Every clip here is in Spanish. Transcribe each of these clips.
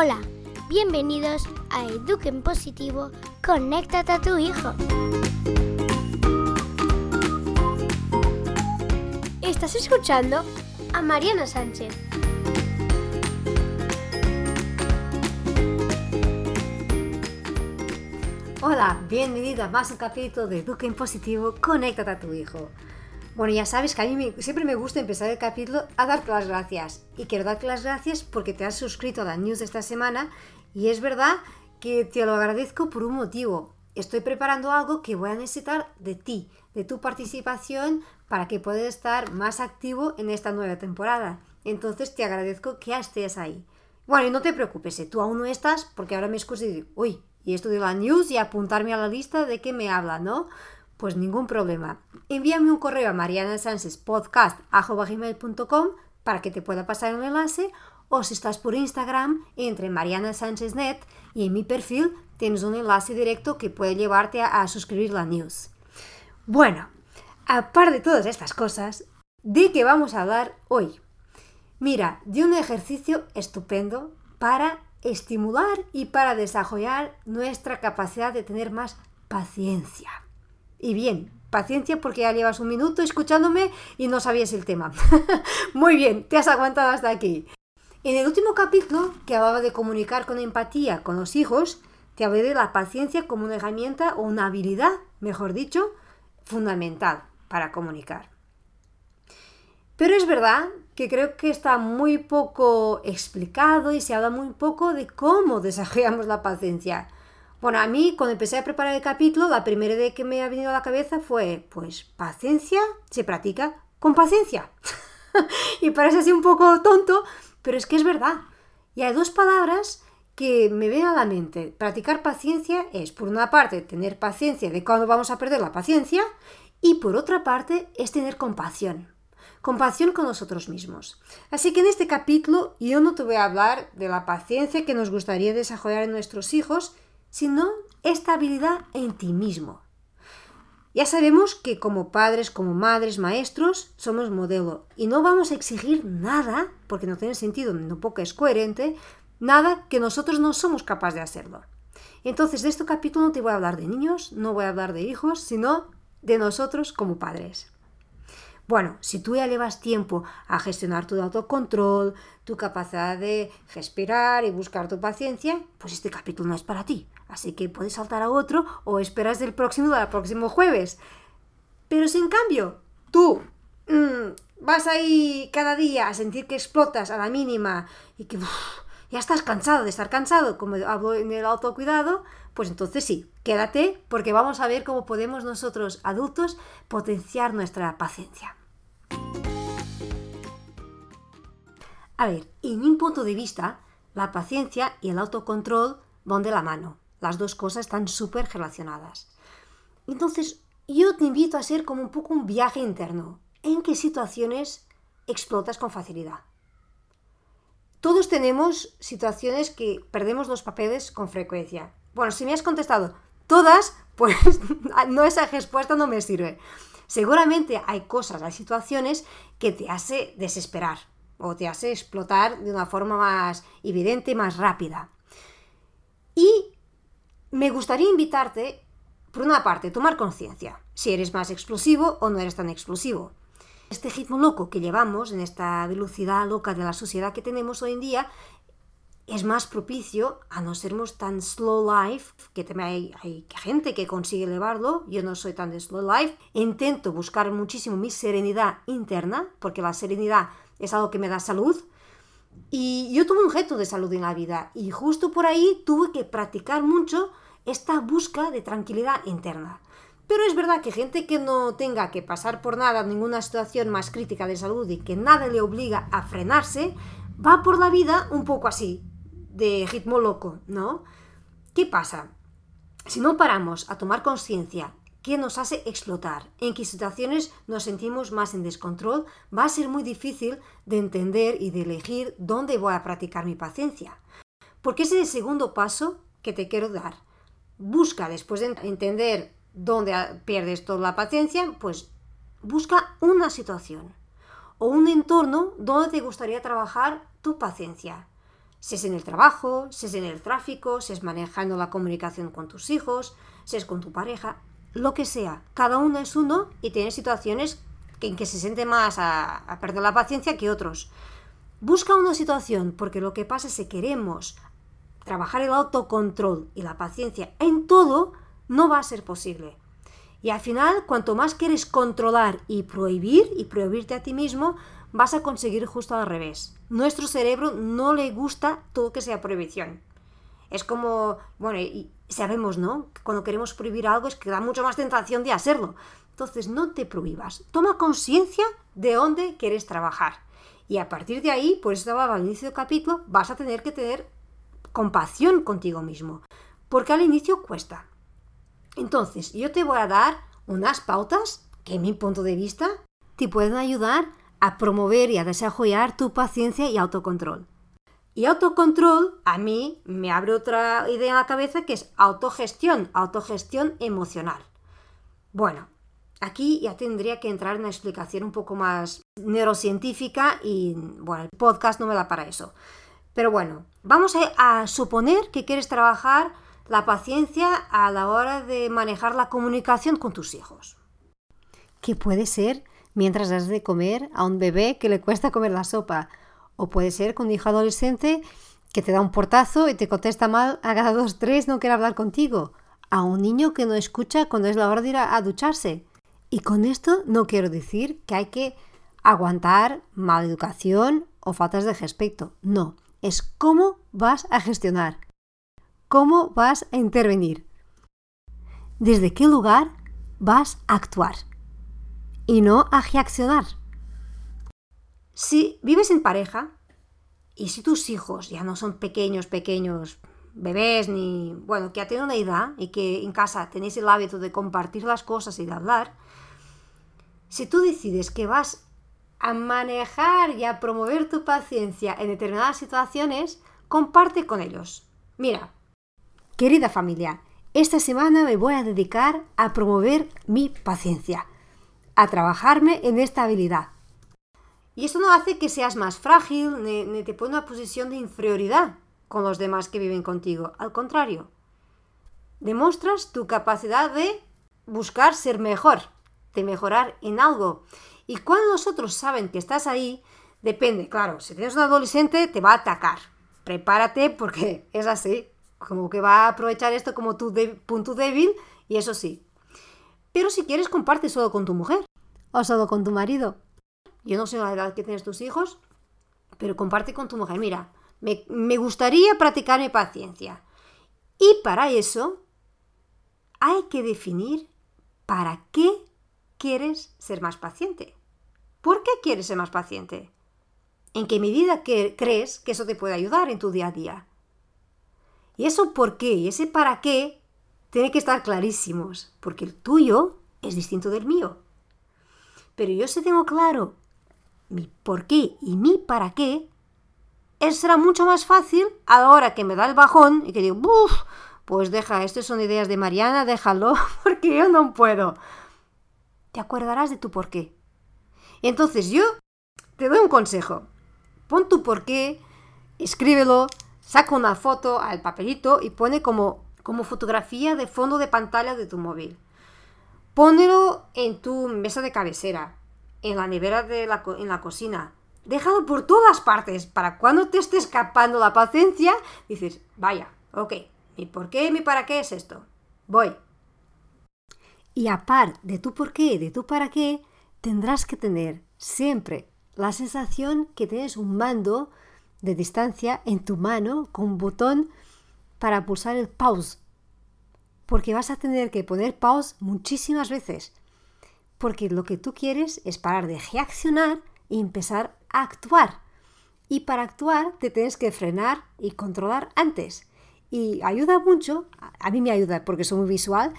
Hola, bienvenidos a Eduquen Positivo, conéctate a tu hijo. Estás escuchando a Mariana Sánchez. Hola, bienvenido a más un capítulo de Eduquen Positivo, conéctate a tu hijo. Bueno, ya sabes que a mí siempre me gusta empezar el capítulo a darte las gracias. Y quiero darte las gracias porque te has suscrito a la news de esta semana y es verdad que te lo agradezco por un motivo. Estoy preparando algo que voy a necesitar de ti, de tu participación para que puedas estar más activo en esta nueva temporada. Entonces te agradezco que estés ahí. Bueno, y no te preocupes, si tú aún no estás, porque ahora me excuso y digo, uy, y esto de la news y apuntarme a la lista de qué me habla, ¿no? Pues ningún problema. Envíame un correo a marianasanchespodcast.com para que te pueda pasar un enlace o si estás por Instagram, entre Mariana y en mi perfil tienes un enlace directo que puede llevarte a, a suscribir la news. Bueno, aparte de todas estas cosas, ¿de qué vamos a hablar hoy? Mira, de un ejercicio estupendo para estimular y para desarrollar nuestra capacidad de tener más paciencia. Y bien, paciencia porque ya llevas un minuto escuchándome y no sabías el tema. Muy bien, te has aguantado hasta aquí. En el último capítulo, que hablaba de comunicar con empatía con los hijos, te hablé de la paciencia como una herramienta o una habilidad, mejor dicho, fundamental para comunicar. Pero es verdad que creo que está muy poco explicado y se habla muy poco de cómo desarrollamos la paciencia. Bueno, a mí cuando empecé a preparar el capítulo, la primera idea que me ha venido a la cabeza fue, pues, paciencia se practica con paciencia. y parece así un poco tonto, pero es que es verdad. Y hay dos palabras que me ven a la mente. Practicar paciencia es, por una parte, tener paciencia de cuándo vamos a perder la paciencia, y por otra parte, es tener compasión compasión con nosotros mismos. Así que en este capítulo yo no te voy a hablar de la paciencia que nos gustaría desarrollar en nuestros hijos, sino esta habilidad en ti mismo. Ya sabemos que como padres, como madres, maestros, somos modelo y no vamos a exigir nada, porque no tiene sentido, tampoco es coherente, nada que nosotros no somos capaces de hacerlo. Entonces, de este capítulo no te voy a hablar de niños, no voy a hablar de hijos, sino de nosotros como padres. Bueno, si tú ya llevas tiempo a gestionar tu autocontrol, tu capacidad de respirar y buscar tu paciencia, pues este capítulo no es para ti. Así que puedes saltar a otro o esperas del próximo del próximo jueves. Pero si en cambio tú mmm, vas ahí cada día a sentir que explotas a la mínima y que uff, ya estás cansado de estar cansado, como hablo en el autocuidado, pues entonces sí, quédate porque vamos a ver cómo podemos nosotros adultos potenciar nuestra paciencia. A ver, en mi punto de vista, la paciencia y el autocontrol van de la mano. Las dos cosas están súper relacionadas. Entonces, yo te invito a hacer como un poco un viaje interno. ¿En qué situaciones explotas con facilidad? Todos tenemos situaciones que perdemos los papeles con frecuencia. Bueno, si me has contestado todas, pues no esa respuesta no me sirve. Seguramente hay cosas, hay situaciones que te hace desesperar o te hace explotar de una forma más evidente, más rápida. Y me gustaría invitarte, por una parte, a tomar conciencia, si eres más explosivo o no eres tan explosivo. Este ritmo loco que llevamos, en esta velocidad loca de la sociedad que tenemos hoy en día, es más propicio a no sermos tan slow life, que también hay, gente que consigue elevarlo, yo no soy tan slow life, intento buscar muchísimo mi serenidad interna, porque la serenidad es algo que me da salud, y yo tuve un reto de salud en la vida, y justo por ahí tuve que practicar mucho esta búsqueda de tranquilidad interna. Pero es verdad que gente que no tenga que pasar por nada, ninguna situación más crítica de salud y que nada le obliga a frenarse, va por la vida un poco así, de ritmo loco, ¿no? ¿Qué pasa? Si no paramos a tomar conciencia qué nos hace explotar, en qué situaciones nos sentimos más en descontrol, va a ser muy difícil de entender y de elegir dónde voy a practicar mi paciencia. Porque ese es el segundo paso que te quiero dar. Busca, después de entender dónde pierdes toda la paciencia, pues busca una situación o un entorno donde te gustaría trabajar tu paciencia. Si es en el trabajo, si es en el tráfico, si es manejando la comunicación con tus hijos, si es con tu pareja, lo que sea. Cada uno es uno y tiene situaciones en que se siente más a, perder la paciencia que otros. Busca una situación, porque lo que pasa es que queremos trabajar el autocontrol y la paciencia en todo, no va a ser posible. Y al final, cuanto más quieres controlar y prohibir y prohibirte a ti mismo, vas a conseguir justo al revés. Nuestro cerebro no le gusta todo que sea prohibición. Es como, bueno, sabemos, ¿no? Cuando queremos prohibir algo es que da mucho más tentación de hacerlo. Entonces, no te prohíbas. Toma conciencia de dónde quieres trabajar. Y a partir de ahí, por eso estaba al inicio del capítulo, vas a tener que tener compasión contigo mismo. Porque al inicio cuesta. Entonces, yo te voy a dar unas pautas que, en mi punto de vista, te pueden ayudar a promover y a desarrollar tu paciencia y autocontrol. Y autocontrol, a mí me abre otra idea en la cabeza que es autogestión, autogestión emocional. Bueno, aquí ya tendría que entrar en una explicación un poco más neurocientífica y, bueno, el podcast no me da para eso. Pero bueno, vamos a, a suponer que quieres trabajar la paciencia a la hora de manejar la comunicación con tus hijos. Que puede ser mientras has de comer a un bebé que le cuesta comer la sopa. O puede ser con un hijo adolescente que te da un portazo y te contesta mal a cada dos, tres, no quiere hablar contigo. A un niño que no escucha cuando es la hora de ir a, a ducharse. Y con esto no quiero decir que hay que aguantar mala educación o faltas de respeto. No, es cómo vas a gestionar cómo vas a intervenir, desde qué lugar vas a actuar y no a reaccionar. Si vives en pareja y si tus hijos ya no son pequeños, pequeños, bebés, ni, bueno, que ya tienen una edad y que en casa tenéis el hábito de compartir las cosas y de hablar, si tú decides que vas a manejar y a promover tu paciencia en determinadas situaciones, comparte con ellos. Mira, Querida familia, esta semana me voy a dedicar a promover mi paciencia, a trabajarme en esta habilidad. Y esto no hace que seas más frágil ni, te pone en una posición de inferioridad con los demás que viven contigo. Al contrario, demuestras tu capacidad de buscar ser mejor, de mejorar en algo. Y cuando los otros saben que estás ahí, depende, claro, si tienes un adolescente te va a atacar. Prepárate porque es así como que va a aprovechar esto como tu punto débil y eso sí. Pero si quieres, comparte solo con tu mujer o solo con tu marido. Yo no sé la edad que tienes tus hijos, pero comparte con tu mujer. Mira, me, me gustaría practicar mi paciencia. Y para eso hay que definir para qué quieres ser más paciente. ¿Por qué quieres ser más paciente? ¿En qué medida crees que eso te puede ayudar en tu día a día? Y eso por qué y ese para qué tiene que estar clarísimos, porque el tuyo es distinto del mío. Pero yo si tengo claro mi por qué y mi para qué, será mucho más fácil a la hora que me da el bajón y que digo, uff, pues deja, estas son ideas de Mariana, déjalo, porque yo no puedo. Te acordarás de tu por qué. Entonces yo te doy un consejo. Pon tu por qué, escríbelo, saca una foto al papelito y pone como, como fotografía de fondo de pantalla de tu móvil. Pónelo en tu mesa de cabecera, en la nevera de la, en la cocina. Déjalo por todas partes para cuando te esté escapando la paciencia, dices, vaya, ok, mi por qué, mi para qué es esto. Voy. Y aparte de tu por qué, de tu para qué, tendrás que tener siempre la sensación que tienes un mando de distancia en tu mano con un botón para pulsar el pause. Porque vas a tener que poner pause muchísimas veces. Porque lo que tú quieres es parar de reaccionar y empezar a actuar. Y para actuar te tienes que frenar y controlar antes. Y ayuda mucho, a mí me ayuda porque soy muy visual,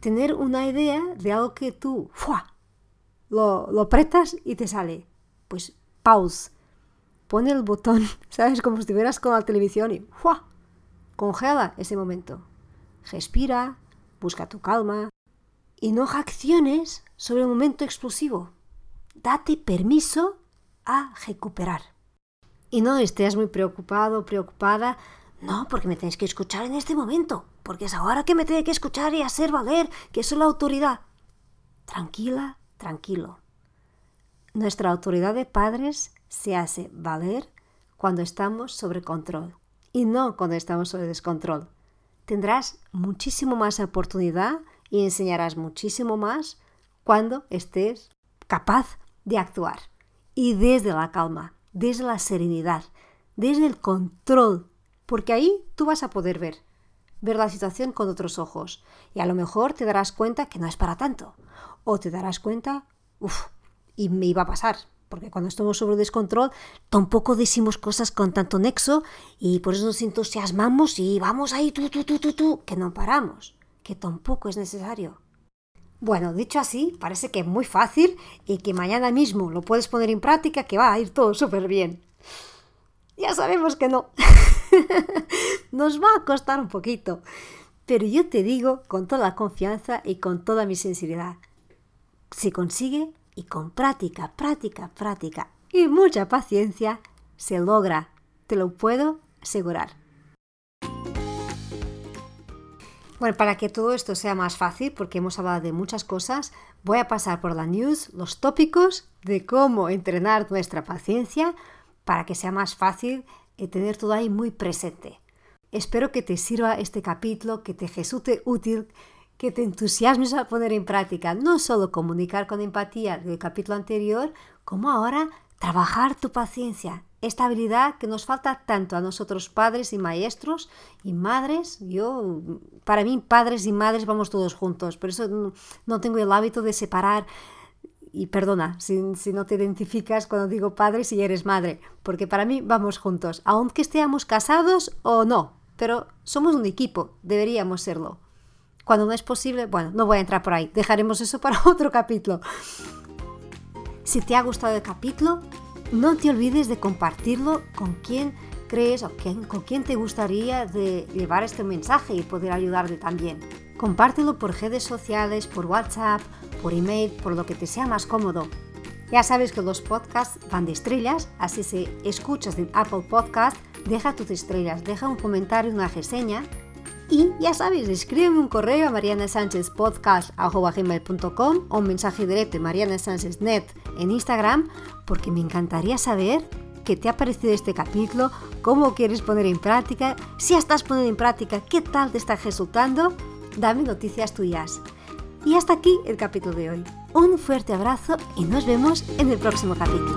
tener una idea de algo que tú Lo, lo apretas y te sale. Pues pause pone el botón, ¿sabes? Como si estuvieras con la televisión y. Congela ese momento. Respira, busca tu calma y no reacciones sobre un momento explosivo. Date permiso a recuperar. Y no estés muy preocupado o preocupada, no, porque me tenéis que escuchar en este momento, porque es ahora que me tengo que escuchar y hacer valer que soy la autoridad. Tranquila, tranquilo. Nuestra autoridad de padres se hace valer cuando estamos sobre control y no cuando estamos sobre descontrol. Tendrás muchísimo más oportunidad y enseñarás muchísimo más cuando estés capaz de actuar. Y desde la calma, desde la serenidad, desde el control, porque ahí tú vas a poder ver, ver la situación con otros ojos. Y a lo mejor te darás cuenta que no es para tanto. O te darás cuenta, uff, y me iba a pasar, porque cuando estamos sobre descontrol tampoco decimos cosas con tanto nexo y por eso nos entusiasmamos y vamos ahí tú, tú, tú, tú, tú, que no paramos, que tampoco es necesario. Bueno, dicho así, parece que es muy fácil y que mañana mismo lo puedes poner en práctica, que va a ir todo súper bien. Ya sabemos que no. Nos va a costar un poquito. Pero yo te digo con toda la confianza y con toda mi sinceridad, si consigue, y con práctica, práctica, práctica y mucha paciencia se logra, te lo puedo asegurar. Bueno, para que todo esto sea más fácil, porque hemos hablado de muchas cosas, voy a pasar por la news los tópicos de cómo entrenar nuestra paciencia para que sea más fácil y tener todo ahí muy presente. Espero que te sirva este capítulo, que te resulte útil, que te entusiasmes a poner en práctica no solo comunicar con empatía del capítulo anterior, como ahora trabajar tu paciencia, esta habilidad que nos falta tanto a nosotros padres y maestros y madres. Yo, para mí, padres y madres vamos todos juntos, por eso no, tengo el hábito de separar. Y perdona si, si, no te identificas cuando digo padres y eres madre, porque para mí vamos juntos, aunque estemos casados o no, pero somos un equipo, deberíamos serlo. Cuando no es posible, bueno, no voy a entrar por ahí, dejaremos eso para otro capítulo. Si te ha gustado el capítulo, no te olvides de compartirlo con quien crees o con quien te gustaría de llevar este mensaje y poder ayudarte también. Compártelo por redes sociales, por WhatsApp, por email, por lo que te sea más cómodo. Ya sabes que los podcasts van de estrellas, así si escuchas en Apple Podcast, deja tus estrellas, deja un comentario, una reseña y ya sabes, escríbeme un correo a marianasanchezpodcast.com o un mensaje directo en marianasancheznet en Instagram porque me encantaría saber qué te ha parecido este capítulo, cómo quieres poner en práctica, si estás poniendo en práctica, qué tal te está resultando. Dame noticias tuyas. Y hasta aquí el capítulo de hoy. Un fuerte abrazo y nos vemos en el próximo capítulo.